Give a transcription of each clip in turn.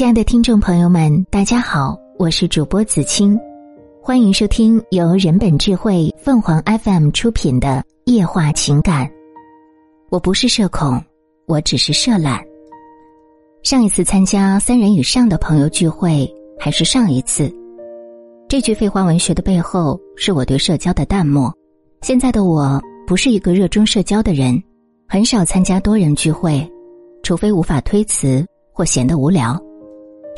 亲爱的听众朋友们，大家好，我是主播子清，欢迎收听由人本智慧凤凰 FM 出品的《夜话情感》。我不是社恐，我只是社懒。上一次参加三人以上的朋友聚会，还是上一次。这句废话文学的背后，是我对社交的淡漠。现在的我不是一个热衷社交的人，很少参加多人聚会，除非无法推辞或闲得无聊。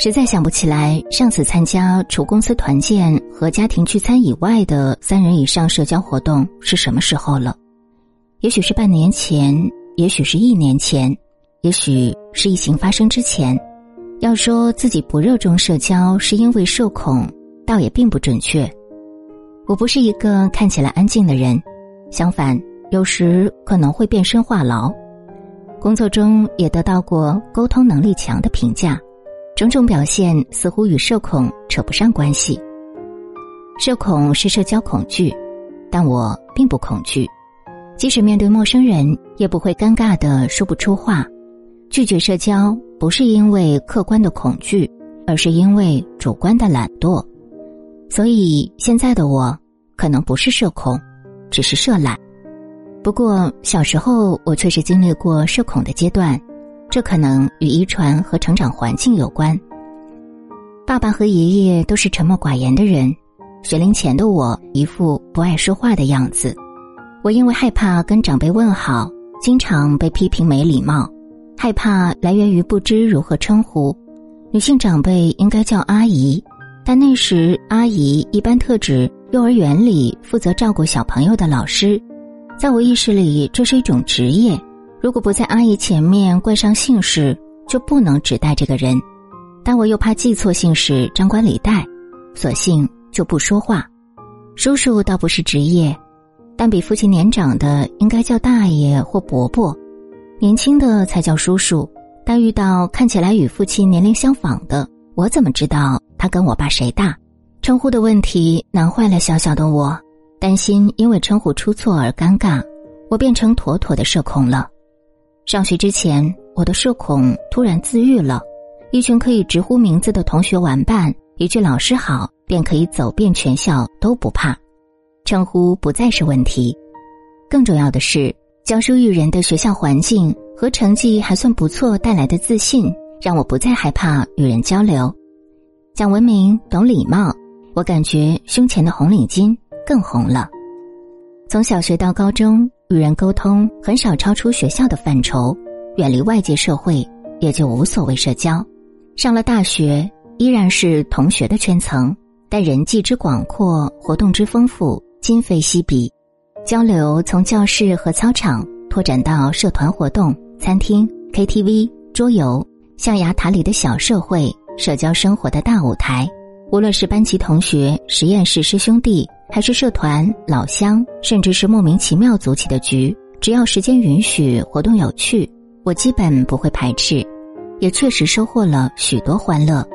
实在想不起来上次参加除公司团建和家庭聚餐以外的三人以上社交活动是什么时候了？也许是半年前，也许是一年前，也许是疫情发生之前。要说自己不热衷社交是因为社恐，倒也并不准确。我不是一个看起来安静的人，相反，有时可能会变身话痨。工作中也得到过沟通能力强的评价。种种表现似乎与社恐扯不上关系。社恐是社交恐惧，但我并不恐惧，即使面对陌生人，也不会尴尬的说不出话。拒绝社交不是因为客观的恐惧，而是因为主观的懒惰。所以现在的我可能不是社恐，只是社懒。不过小时候我确实经历过社恐的阶段。这可能与遗传和成长环境有关。爸爸和爷爷都是沉默寡言的人，学龄前的我一副不爱说话的样子。我因为害怕跟长辈问好，经常被批评没礼貌。害怕来源于不知如何称呼女性长辈，应该叫阿姨，但那时阿姨一般特指幼儿园里负责照顾小朋友的老师，在我意识里，这是一种职业。如果不在阿姨前面冠上姓氏，就不能指代这个人。但我又怕记错姓氏，张冠李戴，索性就不说话。叔叔倒不是职业，但比父亲年长的应该叫大爷或伯伯，年轻的才叫叔叔。但遇到看起来与父亲年龄相仿的，我怎么知道他跟我爸谁大？称呼的问题难坏了小小的我，担心因为称呼出错而尴尬，我变成妥妥的社恐了。上学之前，我的社恐突然自愈了。一群可以直呼名字的同学玩伴，一句“老师好”便可以走遍全校都不怕，称呼不再是问题。更重要的是，教书育人的学校环境和成绩还算不错带来的自信，让我不再害怕与人交流。讲文明、懂礼貌，我感觉胸前的红领巾更红了。从小学到高中。与人沟通很少超出学校的范畴，远离外界社会也就无所谓社交。上了大学依然是同学的圈层，但人际之广阔，活动之丰富，今非昔比。交流从教室和操场拓展到社团活动、餐厅、KTV、桌游，象牙塔里的小社会，社交生活的大舞台。无论是班级同学、实验室师兄弟。还是社团、老乡，甚至是莫名其妙组起的局，只要时间允许，活动有趣，我基本不会排斥，也确实收获了许多欢乐。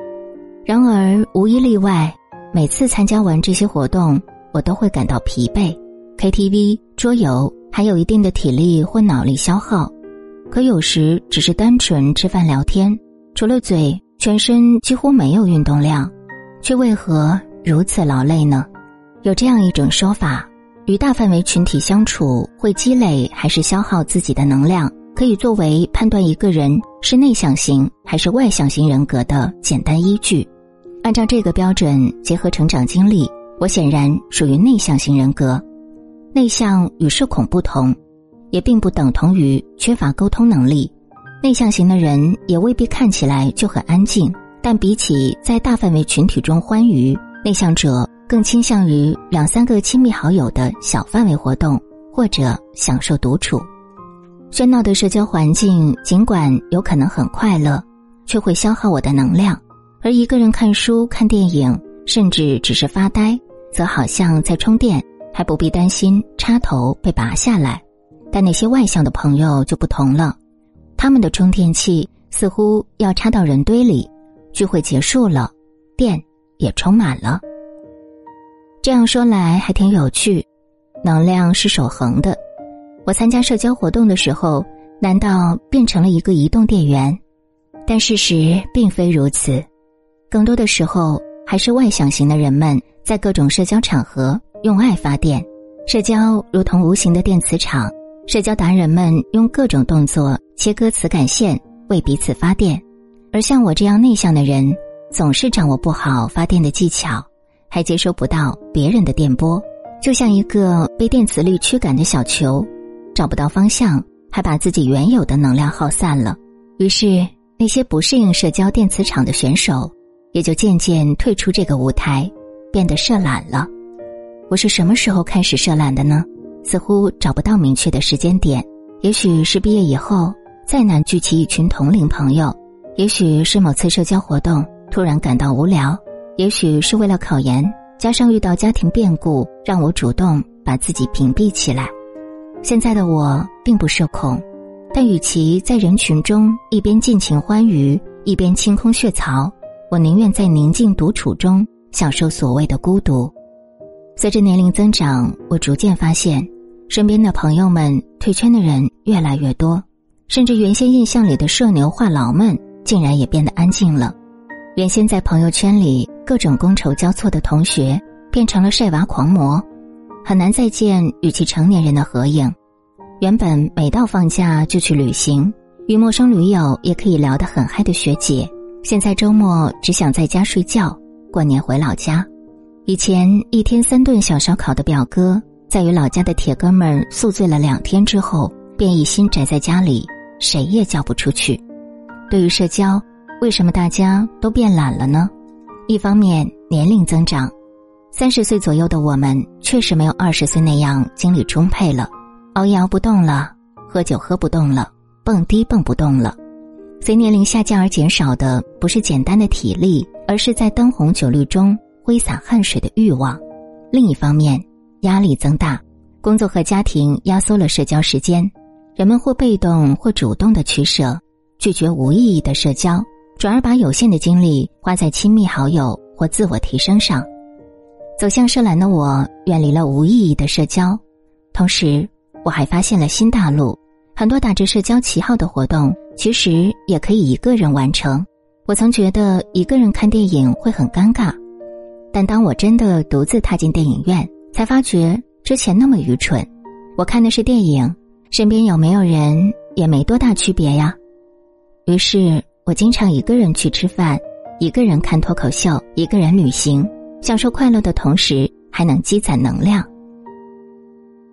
然而无一例外，每次参加完这些活动，我都会感到疲惫。KTV、桌游还有一定的体力或脑力消耗，可有时只是单纯吃饭聊天，除了嘴，全身几乎没有运动量，却为何如此劳累呢？有这样一种说法，与大范围群体相处会积累还是消耗自己的能量，可以作为判断一个人是内向型还是外向型人格的简单依据。按照这个标准，结合成长经历，我显然属于内向型人格。内向与社恐不同，也并不等同于缺乏沟通能力。内向型的人也未必看起来就很安静，但比起在大范围群体中欢愉，内向者。更倾向于两三个亲密好友的小范围活动，或者享受独处。喧闹的社交环境尽管有可能很快乐，却会消耗我的能量；而一个人看书、看电影，甚至只是发呆，则好像在充电，还不必担心插头被拔下来。但那些外向的朋友就不同了，他们的充电器似乎要插到人堆里。聚会结束了，电也充满了。这样说来还挺有趣，能量是守恒的。我参加社交活动的时候，难道变成了一个移动电源？但事实并非如此，更多的时候还是外向型的人们在各种社交场合用爱发电。社交如同无形的电磁场，社交达人们用各种动作切割磁感线为彼此发电，而像我这样内向的人，总是掌握不好发电的技巧，还接收不到别人的电波，就像一个被电磁力驱赶的小球，找不到方向，还把自己原有的能量耗散了。于是。那些不适应社交电磁场的选手，也就渐渐退出这个舞台，变得社懒了。我是什么时候开始社懒的呢？似乎找不到明确的时间点。也许是毕业以后再难聚齐一群同龄朋友，也许是某次社交活动突然感到无聊，也许是为了考研，加上遇到家庭变故，让我主动把自己屏蔽起来。现在的我并不社恐。但与其在人群中一边尽情欢愉，一边清空血槽，我宁愿在宁静独处中享受所谓的孤独。随着年龄增长，我逐渐发现，身边的朋友们退圈的人越来越多，甚至原先印象里的社牛话痨们竟然也变得安静了。原先在朋友圈里各种觥筹交错的同学，变成了晒娃狂魔，很难再见与其成年人的合影。原本每到放假就去旅行，与陌生驴友也可以聊得很嗨的学姐，现在周末只想在家睡觉，过年回老家。以前一天三顿小烧烤的表哥，在与老家的铁哥们宿醉了两天之后，便一心宅在家里，谁也叫不出去。对于社交，为什么大家都变懒了呢？一方面年龄增长，三十岁左右的我们确实没有二十岁那样精力充沛了。熬夜熬不动了，喝酒喝不动了，蹦迪蹦不动了。随年龄下降而减少的，不是简单的体力，而是在灯红酒绿中挥洒汗水的欲望。另一方面，压力增大，工作和家庭压缩了社交时间，人们或被动或主动的取舍，拒绝无意义的社交，转而把有限的精力花在亲密好友或自我提升上。走向社懒的我，远离了无意义的社交，同时。我还发现了新大陆，很多打着社交旗号的活动，其实也可以一个人完成。我曾觉得一个人看电影会很尴尬，但当我真的独自踏进电影院，才发觉之前那么愚蠢。我看的是电影，身边有没有人也没多大区别呀。于是我经常一个人去吃饭，一个人看脱口秀，一个人旅行，享受快乐的同时还能积攒能量。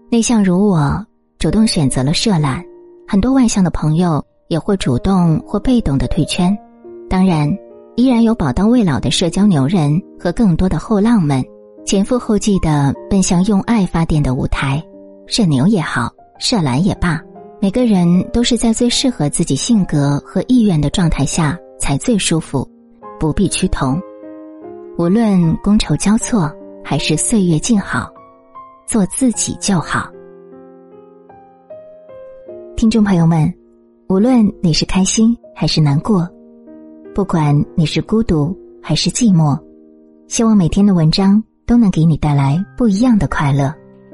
内向如我，主动选择了社懒，很多外向的朋友也会主动或被动的退圈。当然，依然有宝刀未老的社交牛人和更多的后浪们，前赴后继的奔向用爱发电的舞台。社牛也好，社懒也罢，每个人都是在最适合自己性格和意愿的状态下才最舒服，不必趋同。无论觥筹交错，还是岁月静好。做自己就好，听众朋友们，无论你是开心还是难过，不管你是孤独还是寂寞，希望每天的文章都能给你带来不一样的快乐。